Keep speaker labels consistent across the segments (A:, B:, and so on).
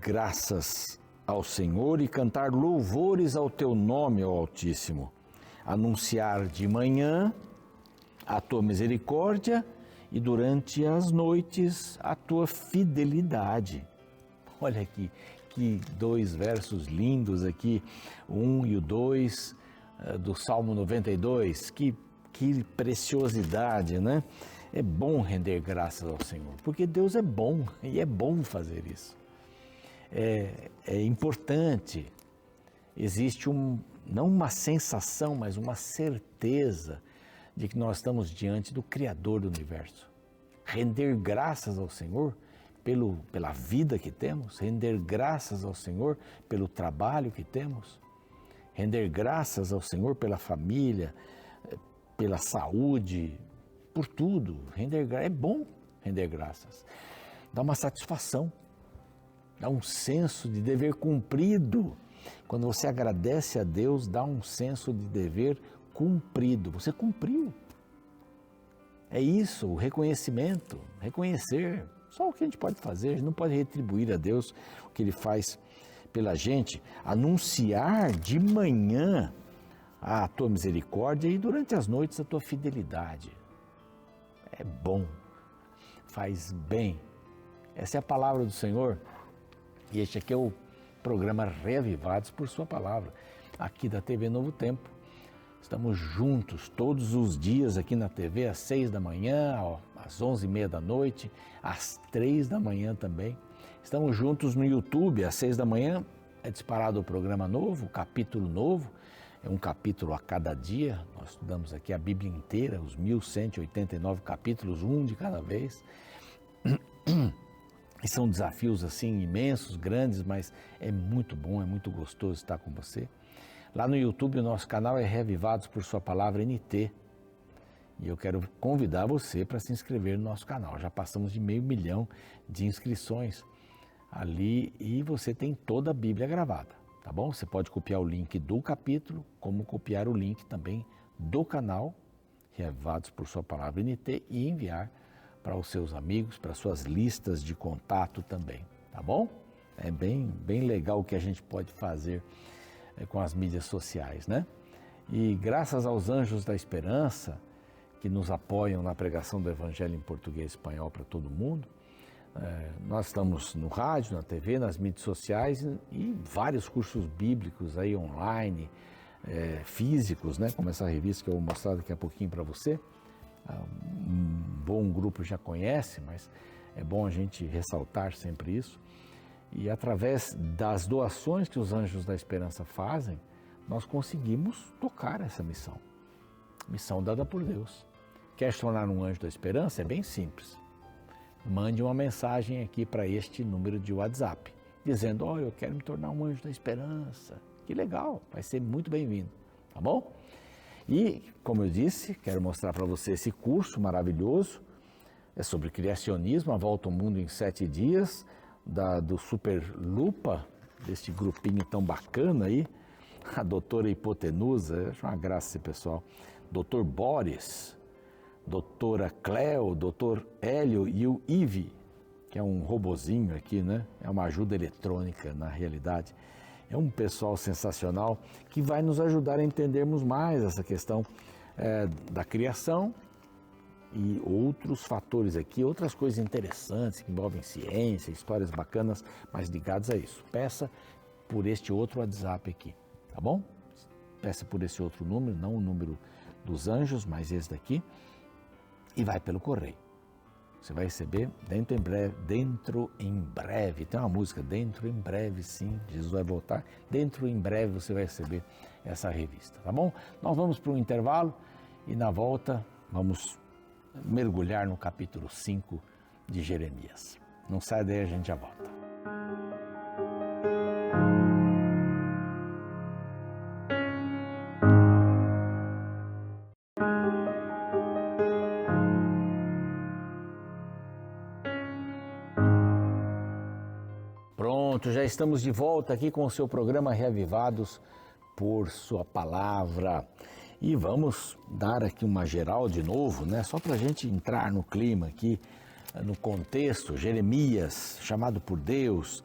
A: Graças ao Senhor e cantar louvores ao teu nome, ó Altíssimo. Anunciar de manhã a tua misericórdia e durante as noites a tua fidelidade. Olha aqui, que dois versos lindos aqui, um e o dois eh, do Salmo 92, que, que preciosidade, né? É bom render graças ao Senhor, porque Deus é bom e é bom fazer isso. É, é importante, existe um, não uma sensação, mas uma certeza de que nós estamos diante do Criador do universo. Render graças ao Senhor pelo, pela vida que temos, render graças ao Senhor pelo trabalho que temos, render graças ao Senhor pela família, pela saúde, por tudo. Render é bom render graças. Dá uma satisfação, dá um senso de dever cumprido. Quando você agradece a Deus, dá um senso de dever cumprido. Você cumpriu. É isso, o reconhecimento, reconhecer. Só o que a gente pode fazer, a gente não pode retribuir a Deus o que Ele faz pela gente. Anunciar de manhã a tua misericórdia e durante as noites a tua fidelidade é bom, faz bem. Essa é a palavra do Senhor e este aqui é o programa Reavivados por Sua Palavra, aqui da TV Novo Tempo. Estamos juntos todos os dias aqui na TV, às seis da manhã, às onze e meia da noite, às três da manhã também. Estamos juntos no YouTube, às seis da manhã é disparado o programa novo, o capítulo novo, é um capítulo a cada dia. Nós estudamos aqui a Bíblia inteira, os 1189 capítulos, um de cada vez. E são desafios assim imensos, grandes, mas é muito bom, é muito gostoso estar com você. Lá no YouTube, o nosso canal é Revivados por Sua Palavra NT. E eu quero convidar você para se inscrever no nosso canal. Já passamos de meio milhão de inscrições ali e você tem toda a Bíblia gravada tá bom? Você pode copiar o link do capítulo, como copiar o link também do canal, Reavivados por Sua Palavra NT, e enviar para os seus amigos, para suas listas de contato também, tá bom? É bem, bem legal o que a gente pode fazer é, com as mídias sociais, né? E graças aos anjos da esperança que nos apoiam na pregação do Evangelho em português e espanhol para todo mundo, é, nós estamos no rádio, na TV, nas mídias sociais e vários cursos bíblicos aí online, é, físicos, né? como essa revista que eu vou mostrar daqui a pouquinho para você. Ah, um bom grupo já conhece, mas é bom a gente ressaltar sempre isso. E através das doações que os Anjos da Esperança fazem, nós conseguimos tocar essa missão. Missão dada por Deus. Quer se tornar um anjo da esperança? É bem simples mande uma mensagem aqui para este número de WhatsApp, dizendo: Olha, eu quero me tornar um anjo da esperança. Que legal, vai ser muito bem-vindo, tá bom? E, como eu disse, quero mostrar para você esse curso maravilhoso. É sobre criacionismo, a volta ao mundo em sete dias, da, do Super Lupa, deste grupinho tão bacana aí, a doutora Hipotenusa, acho uma graça esse pessoal, doutor Boris, doutora Cleo, doutor Hélio e o Ive, que é um robozinho aqui, né? É uma ajuda eletrônica na realidade. É um pessoal sensacional que vai nos ajudar a entendermos mais essa questão é, da criação e outros fatores aqui, outras coisas interessantes que envolvem ciência, histórias bacanas, mas ligadas a isso. Peça por este outro WhatsApp aqui, tá bom? Peça por esse outro número, não o número dos anjos, mas esse daqui e vai pelo correio. Você vai receber dentro em breve, dentro em breve. Tem uma música, dentro em breve, sim, Jesus vai voltar. Dentro em breve você vai receber essa revista, tá bom? Nós vamos para um intervalo e na volta vamos mergulhar no capítulo 5 de Jeremias. Não sai daí, a gente já volta. Estamos de volta aqui com o seu programa Reavivados por Sua Palavra. E vamos dar aqui uma geral de novo, né? Só para a gente entrar no clima aqui no contexto, Jeremias, chamado por Deus,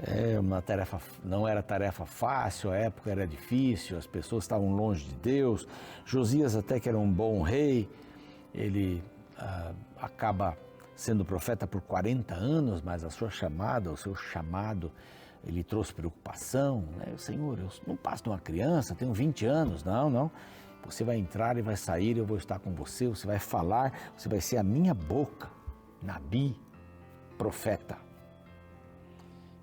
A: é uma tarefa, não era tarefa fácil, a época era difícil, as pessoas estavam longe de Deus. Josias até que era um bom rei, ele ah, acaba sendo profeta por 40 anos, mas a sua chamada, o seu chamado, ele trouxe preocupação. Né? Senhor, eu não passo de uma criança, tenho 20 anos, não, não. Você vai entrar e vai sair, eu vou estar com você, você vai falar, você vai ser a minha boca, Nabi, profeta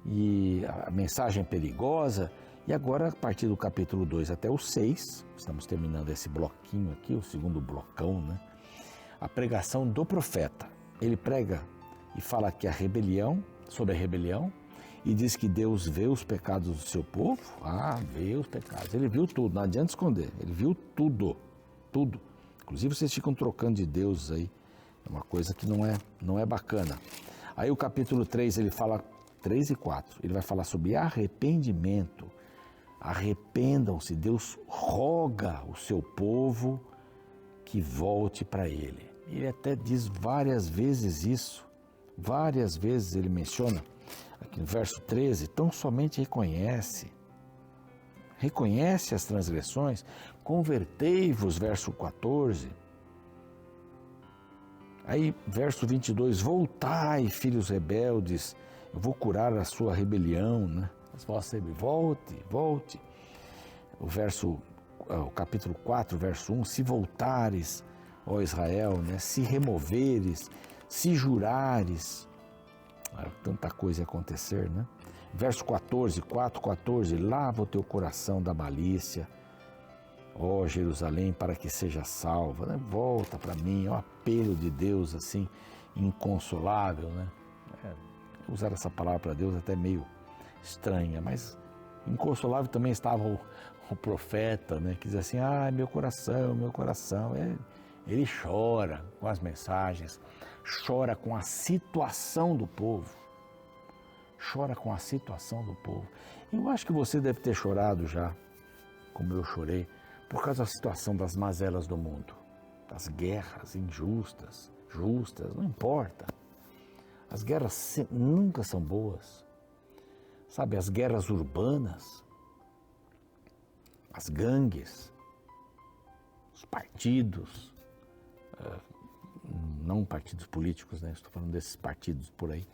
A: e a mensagem é perigosa. E agora, a partir do capítulo 2 até o 6, estamos terminando esse bloquinho aqui, o segundo blocão, né? A pregação do profeta. Ele prega e fala que a rebelião, sobre a rebelião, e diz que Deus vê os pecados do seu povo. Ah, vê os pecados. Ele viu tudo, não adianta esconder. Ele viu tudo, tudo. Inclusive vocês ficam trocando de deuses aí. É uma coisa que não é, não é bacana. Aí o capítulo 3 ele fala 3 e 4, ele vai falar sobre arrependimento. Arrependam-se, Deus roga o seu povo que volte para ele. Ele até diz várias vezes isso, várias vezes ele menciona, verso 13, tão somente reconhece, reconhece as transgressões, convertei-vos, verso 14. Aí, verso 22, voltai, filhos rebeldes, eu vou curar a sua rebelião, né? As vossas volte, volte. O verso, ah, o capítulo 4, verso 1, se voltares, ó Israel, né? Se removeres, se jurares, tanta coisa acontecer, né? Verso 14, 4, 14, lava o teu coração da malícia, ó Jerusalém, para que seja salva, né? Volta para mim, é um apelo de Deus assim, inconsolável, né? É usar essa palavra para Deus até meio estranha, mas inconsolável também estava o, o profeta, né, que diz assim, ah, meu coração, meu coração, é, ele chora com as mensagens, chora com a situação do povo, chora com a situação do povo. Eu acho que você deve ter chorado já, como eu chorei, por causa da situação das mazelas do mundo, das guerras injustas, justas, não importa. As guerras nunca são boas. Sabe, as guerras urbanas, as gangues, os partidos, não partidos políticos, né? Estou falando desses partidos por aí,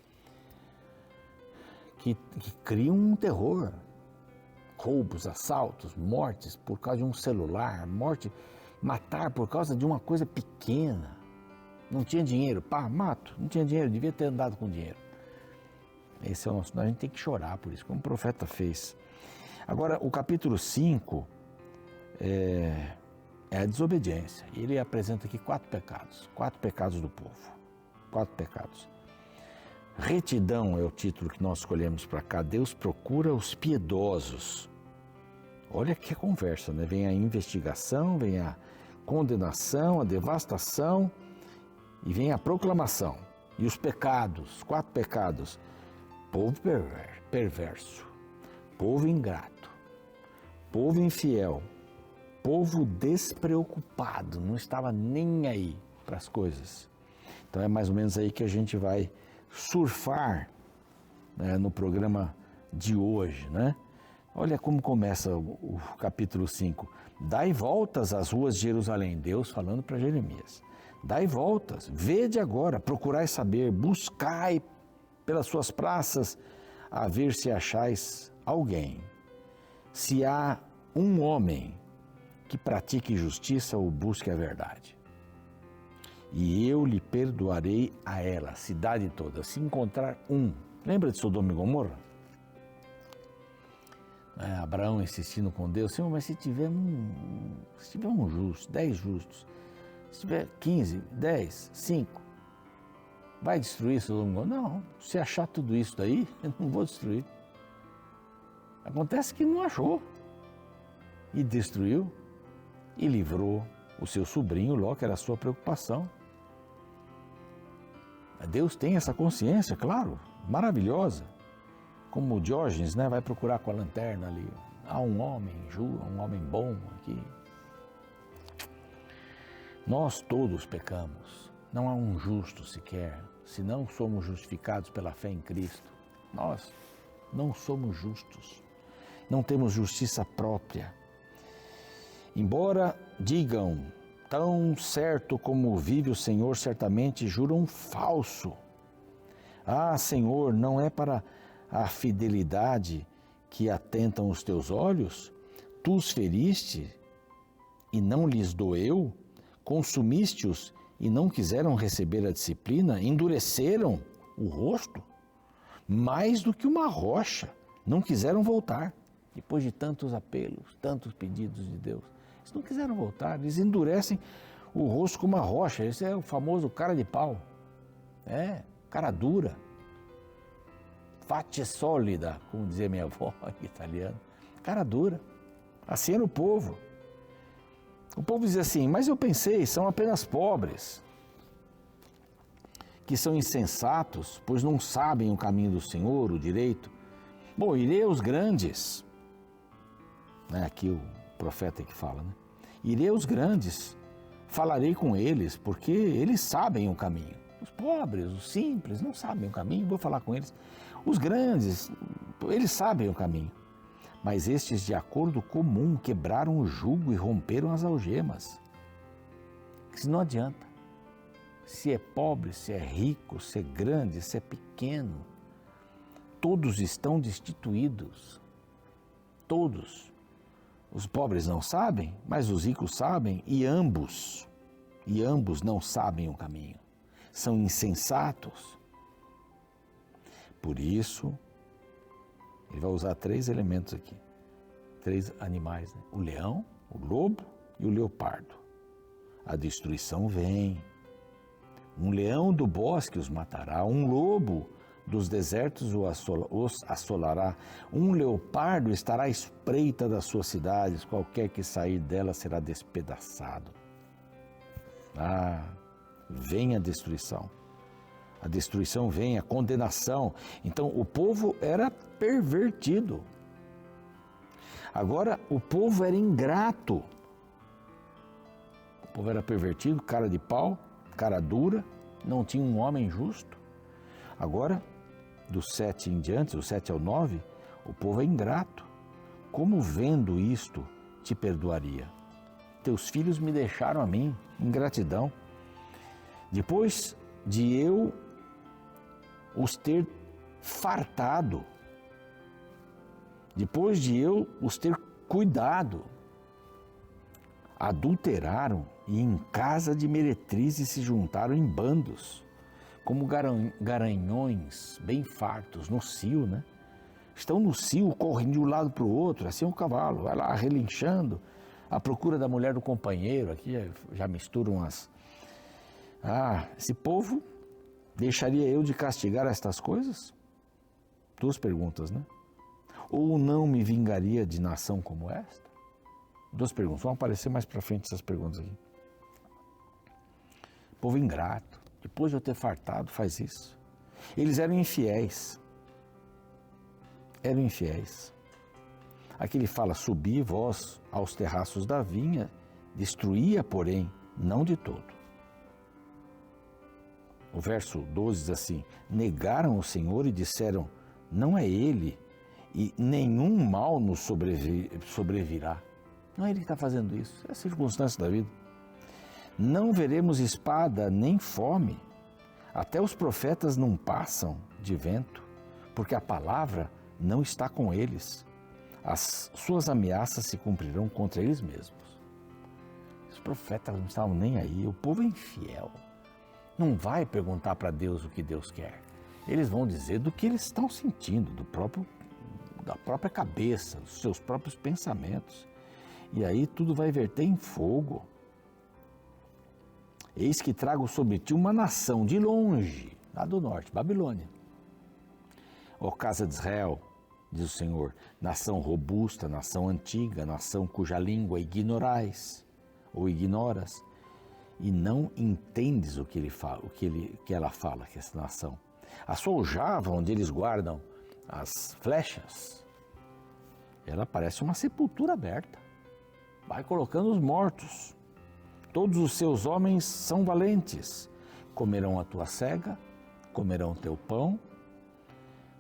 A: que, que criam um terror. Roubos, assaltos, mortes por causa de um celular, morte, matar por causa de uma coisa pequena. Não tinha dinheiro, pá, mato. Não tinha dinheiro, devia ter andado com dinheiro. Esse é o nosso. A gente tem que chorar por isso, como o profeta fez. Agora, o capítulo 5 é, é a desobediência. Ele apresenta aqui quatro pecados. Quatro pecados do povo. Quatro pecados. Retidão é o título que nós escolhemos para cá. Deus procura os piedosos. Olha que conversa, né? Vem a investigação, vem a condenação, a devastação e vem a proclamação. E os pecados, quatro pecados: povo perverso, povo ingrato, povo infiel, povo despreocupado, não estava nem aí para as coisas. Então é mais ou menos aí que a gente vai surfar né, no programa de hoje, né? Olha como começa o, o capítulo 5. Dai voltas às ruas de Jerusalém, Deus falando para Jeremias. Dai voltas, vede agora, procurai saber, buscai pelas suas praças, a ver se achais alguém. Se há um homem que pratique justiça ou busque a verdade. E eu lhe perdoarei a ela, a cidade toda, se encontrar um. Lembra de Sodoma e Gomorra? É, Abraão insistindo com Deus, Senhor, mas se tiver um, se tiver um justo, dez justos, se tiver 15, 10, 5, vai destruir Sodoma Não, se achar tudo isso daí, eu não vou destruir. Acontece que não achou. E destruiu e livrou o seu sobrinho Ló, que era a sua preocupação. Deus tem essa consciência, claro, maravilhosa. Como o Diógenes né, vai procurar com a lanterna ali. Há um homem, um homem bom aqui, nós todos pecamos, não há um justo sequer, se não somos justificados pela fé em Cristo. Nós não somos justos, não temos justiça própria. Embora digam, tão certo como vive o Senhor, certamente juram falso. Ah, Senhor, não é para a fidelidade que atentam os teus olhos? Tu os feriste e não lhes doeu? Consumiste-os e não quiseram receber a disciplina? Endureceram o rosto? Mais do que uma rocha, não quiseram voltar. Depois de tantos apelos, tantos pedidos de Deus, eles não quiseram voltar, eles endurecem o rosto como uma rocha. Esse é o famoso cara de pau. É, cara dura. Fate sólida, como dizia minha avó italiana. Cara dura. Assim era o povo. O povo dizia assim: Mas eu pensei, são apenas pobres, que são insensatos, pois não sabem o caminho do Senhor, o direito. Bom, irei aos grandes. É aqui o profeta que fala, né? Irei aos grandes, falarei com eles, porque eles sabem o caminho. Os pobres, os simples, não sabem o caminho, vou falar com eles. Os grandes, eles sabem o caminho. Mas estes, de acordo comum, quebraram o jugo e romperam as algemas. Isso não adianta. Se é pobre, se é rico, se é grande, se é pequeno, todos estão destituídos. Todos. Os pobres não sabem, mas os ricos sabem, e ambos, e ambos não sabem o caminho. São insensatos. Por isso, ele vai usar três elementos aqui, três animais: né? o leão, o lobo e o leopardo. A destruição vem. Um leão do bosque os matará, um lobo dos desertos os assolará, um leopardo estará à espreita das suas cidades, qualquer que sair dela será despedaçado. Ah, vem a destruição. A destruição vem, a condenação. Então o povo era pervertido. Agora o povo era ingrato. O povo era pervertido, cara de pau, cara dura, não tinha um homem justo. Agora, do sete em diante, do sete ao nove, o povo é ingrato. Como vendo isto te perdoaria? Teus filhos me deixaram a mim, ingratidão. Depois de eu os ter fartado, depois de eu os ter cuidado, adulteraram e em casa de meretrizes se juntaram em bandos, como garanhões bem fartos no cio, né? Estão no cio, correndo de um lado para o outro, assim é um cavalo, vai lá relinchando, à procura da mulher do companheiro, aqui já misturam as. Ah, esse povo Deixaria eu de castigar estas coisas? Duas perguntas, né? Ou não me vingaria de nação como esta? Duas perguntas. Vão aparecer mais para frente essas perguntas aqui. Povo ingrato, depois de eu ter fartado, faz isso. Eles eram infiéis. Eram infiéis. Aqui ele fala: Subi vós aos terraços da vinha, destruía, porém, não de todo. O verso 12 diz assim: Negaram o Senhor e disseram: Não é Ele, e nenhum mal nos sobrevirá. Não é Ele que está fazendo isso, é a circunstância da vida. Não veremos espada nem fome. Até os profetas não passam de vento, porque a palavra não está com eles. As suas ameaças se cumprirão contra eles mesmos. Os profetas não estavam nem aí, o povo é infiel não vai perguntar para Deus o que Deus quer. Eles vão dizer do que eles estão sentindo, do próprio da própria cabeça, dos seus próprios pensamentos. E aí tudo vai verter em fogo. Eis que trago sobre ti uma nação de longe, lá do norte, Babilônia. Ó casa de Israel, diz o Senhor, nação robusta, nação antiga, nação cuja língua ignorais ou ignoras, e não entendes o que ele fala, o que, ele, que ela fala, que essa nação. A sua aljava, onde eles guardam as flechas, ela parece uma sepultura aberta. Vai colocando os mortos. Todos os seus homens são valentes. Comerão a tua cega comerão teu pão,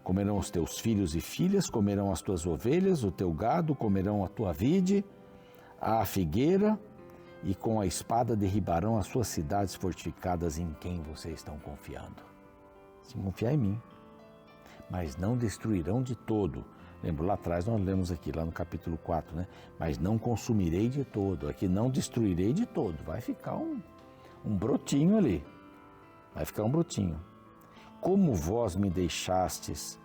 A: comerão os teus filhos e filhas, comerão as tuas ovelhas, o teu gado, comerão a tua vide, a figueira, e com a espada derribarão as suas cidades fortificadas em quem vocês estão confiando. Se confiar em mim, mas não destruirão de todo. Lembra lá atrás nós lemos aqui, lá no capítulo 4, né? Mas não consumirei de todo. Aqui não destruirei de todo. Vai ficar um, um brotinho ali. Vai ficar um brotinho. Como vós me deixastes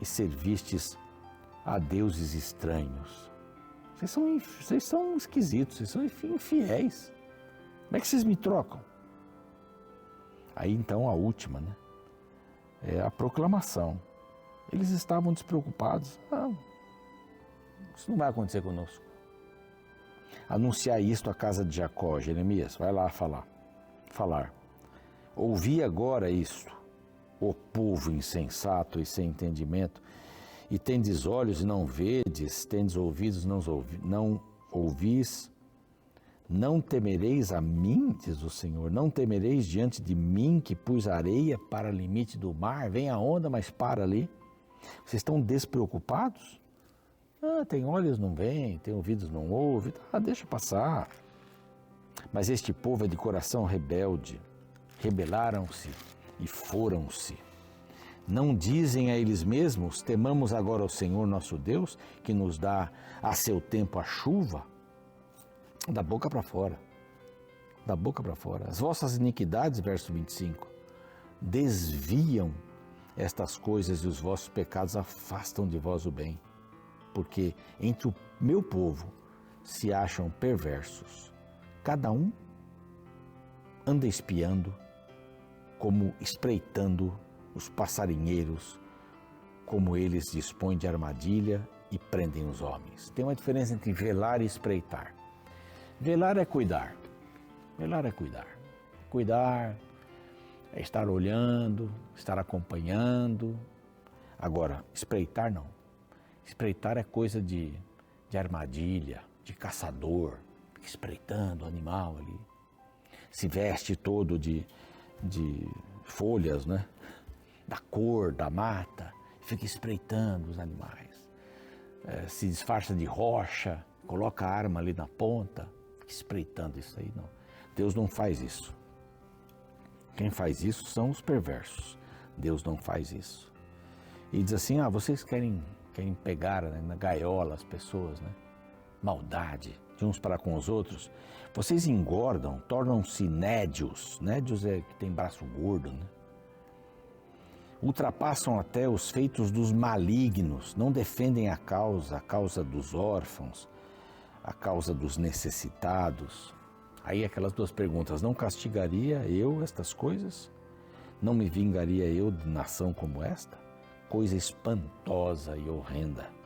A: e servistes a deuses estranhos. Vocês são, vocês são esquisitos, vocês são infiéis. Como é que vocês me trocam? Aí então a última, né? É a proclamação. Eles estavam despreocupados. Ah, isso não vai acontecer conosco. Anunciar isto à casa de Jacó, Jeremias, vai lá falar. Falar. Ouvi agora isto, o povo insensato e sem entendimento, e tendes olhos e não vedes, tendes ouvidos e não, ouvi, não ouvis, não temereis a mim, diz o Senhor, não temereis diante de mim que pus areia para o limite do mar, vem a onda, mas para ali. Vocês estão despreocupados? Ah, tem olhos, não vem, tem ouvidos, não ouve, ah, deixa passar. Mas este povo é de coração rebelde, rebelaram-se e foram-se. Não dizem a eles mesmos: temamos agora ao Senhor nosso Deus, que nos dá a seu tempo a chuva? Da boca para fora. Da boca para fora. As vossas iniquidades, verso 25, desviam estas coisas e os vossos pecados afastam de vós o bem, porque entre o meu povo se acham perversos. Cada um anda espiando, como espreitando os passarinheiros, como eles dispõem de armadilha e prendem os homens. Tem uma diferença entre velar e espreitar. Velar é cuidar. Velar é cuidar. Cuidar é estar olhando, estar acompanhando. Agora, espreitar não. Espreitar é coisa de, de armadilha, de caçador, espreitando o animal ali. Se veste todo de, de folhas, né? Da cor da mata, fica espreitando os animais. É, se disfarça de rocha, coloca a arma ali na ponta, fica espreitando isso aí, não. Deus não faz isso. Quem faz isso são os perversos. Deus não faz isso. E diz assim: ah, vocês querem, querem pegar né, na gaiola as pessoas, né? Maldade de uns para com os outros. Vocês engordam, tornam-se nédios. Nédios é que tem braço gordo, né? Ultrapassam até os feitos dos malignos, não defendem a causa, a causa dos órfãos, a causa dos necessitados. Aí aquelas duas perguntas: não castigaria eu estas coisas? Não me vingaria eu de nação como esta? Coisa espantosa e horrenda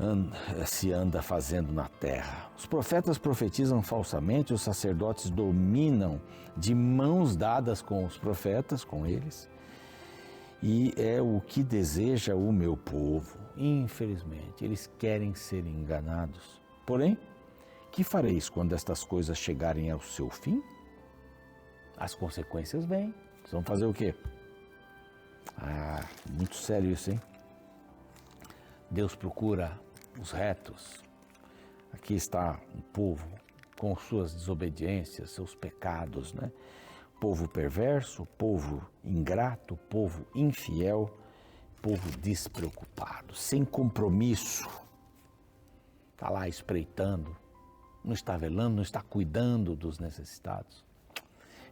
A: anda, se anda fazendo na terra. Os profetas profetizam falsamente, os sacerdotes dominam de mãos dadas com os profetas, com eles. E é o que deseja o meu povo. Infelizmente, eles querem ser enganados. Porém, que fareis quando estas coisas chegarem ao seu fim? As consequências vêm. Vocês vão fazer o quê? Ah, muito sério isso, hein? Deus procura os retos. Aqui está o povo com suas desobediências, seus pecados, né? Povo perverso, povo ingrato, povo infiel, povo despreocupado, sem compromisso. Está lá espreitando, não está velando, não está cuidando dos necessitados.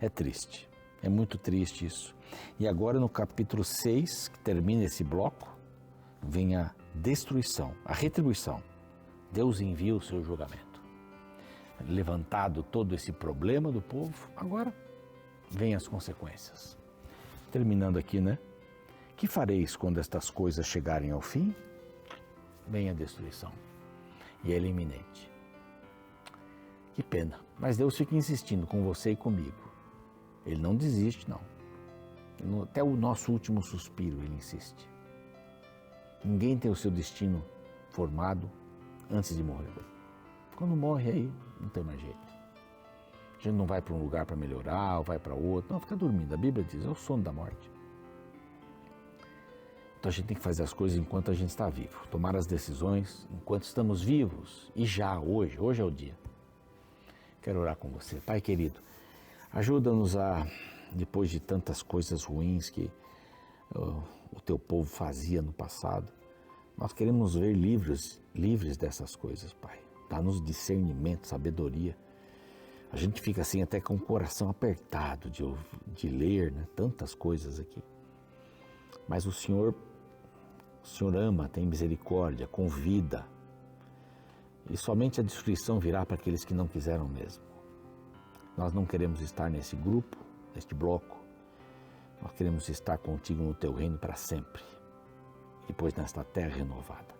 A: É triste, é muito triste isso. E agora no capítulo 6, que termina esse bloco, vem a destruição, a retribuição. Deus envia o seu julgamento. Levantado todo esse problema do povo, agora vem as consequências. Terminando aqui, né? Que fareis quando estas coisas chegarem ao fim? Vem a destruição. E ela é iminente. Que pena. Mas Deus fica insistindo com você e comigo. Ele não desiste, não. Até o nosso último suspiro ele insiste. Ninguém tem o seu destino formado antes de morrer. Quando morre aí, não tem mais jeito. A gente não vai para um lugar para melhorar ou vai para outro. Não, fica dormindo. A Bíblia diz, é o sono da morte. Então a gente tem que fazer as coisas enquanto a gente está vivo, tomar as decisões enquanto estamos vivos e já hoje, hoje é o dia. Quero orar com você. Pai querido, ajuda-nos a, depois de tantas coisas ruins que o teu povo fazia no passado, nós queremos ver livres, livres dessas coisas, Pai. Dá-nos discernimento, sabedoria. A gente fica assim até com o coração apertado de, de ler né, tantas coisas aqui. Mas o Senhor o Senhor ama, tem misericórdia, convida. E somente a destruição virá para aqueles que não quiseram mesmo. Nós não queremos estar nesse grupo, neste bloco. Nós queremos estar contigo no teu reino para sempre. E depois nesta terra renovada.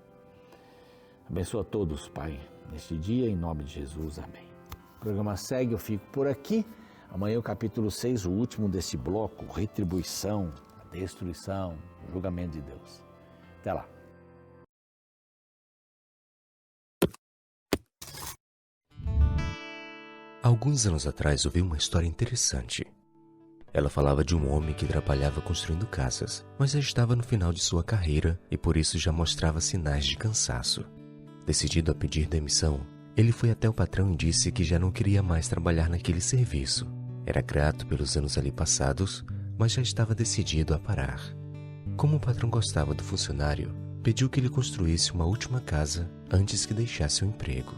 A: Abençoa todos, Pai, neste dia, em nome de Jesus. Amém. O programa segue, eu fico por aqui. Amanhã o capítulo 6, o último deste bloco, retribuição, destruição, julgamento de Deus. Até lá.
B: Alguns anos atrás ouvi uma história interessante. Ela falava de um homem que trabalhava construindo casas, mas já estava no final de sua carreira e por isso já mostrava sinais de cansaço. Decidido a pedir demissão, ele foi até o patrão e disse que já não queria mais trabalhar naquele serviço. Era grato pelos anos ali passados, mas já estava decidido a parar. Como o patrão gostava do funcionário, pediu que ele construísse uma última casa antes que deixasse o emprego.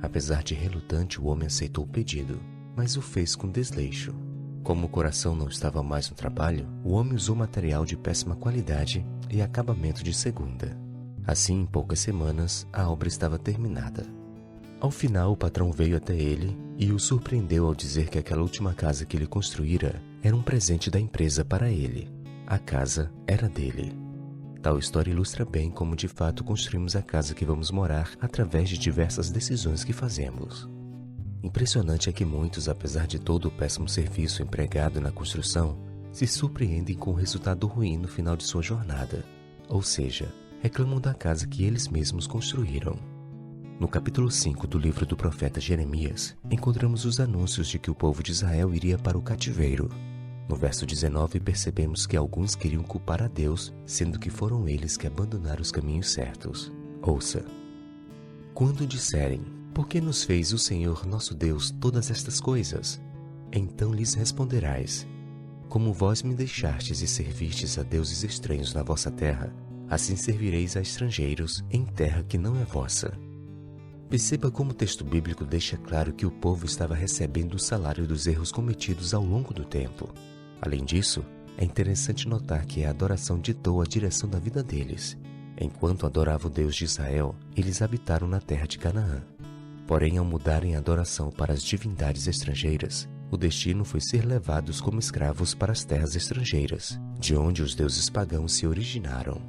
B: Apesar de relutante, o homem aceitou o pedido, mas o fez com desleixo. Como o coração não estava mais no trabalho, o homem usou material de péssima qualidade e acabamento de segunda. Assim, em poucas semanas, a obra estava terminada. Ao final, o patrão veio até ele e o surpreendeu ao dizer que aquela última casa que ele construíra era um presente da empresa para ele. A casa era dele. Tal história ilustra bem como de fato construímos a casa que vamos morar através de diversas decisões que fazemos. Impressionante é que muitos, apesar de todo o péssimo serviço empregado na construção, se surpreendem com o resultado ruim no final de sua jornada, ou seja, reclamam da casa que eles mesmos construíram. No capítulo 5 do livro do profeta Jeremias, encontramos os anúncios de que o povo de Israel iria para o cativeiro no verso 19, percebemos que alguns queriam culpar a Deus, sendo que foram eles que abandonaram os caminhos certos. Ouça: Quando disserem, Por que nos fez o Senhor nosso Deus todas estas coisas? Então lhes responderás: Como vós me deixastes e servistes a deuses estranhos na vossa terra, assim servireis a estrangeiros em terra que não é vossa. Perceba como o texto bíblico deixa claro que o povo estava recebendo o salário dos erros cometidos ao longo do tempo. Além disso, é interessante notar que a adoração ditou a direção da vida deles. Enquanto adoravam o Deus de Israel, eles habitaram na terra de Canaã. Porém, ao mudarem a adoração para as divindades estrangeiras, o destino foi ser levados como escravos para as terras estrangeiras, de onde os deuses pagãos se originaram.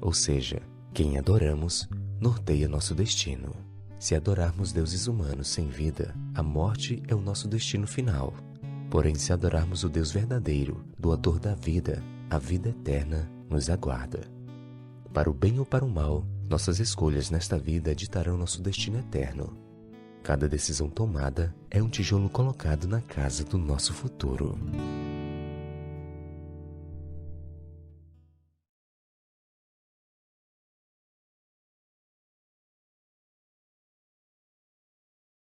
B: Ou seja, quem adoramos norteia nosso destino. Se adorarmos deuses humanos sem vida, a morte é o nosso destino final. Porém, se adorarmos o Deus verdadeiro, doador da vida, a vida eterna nos aguarda. Para o bem ou para o mal, nossas escolhas nesta vida ditarão nosso destino eterno. Cada decisão tomada é um tijolo colocado na casa do nosso futuro.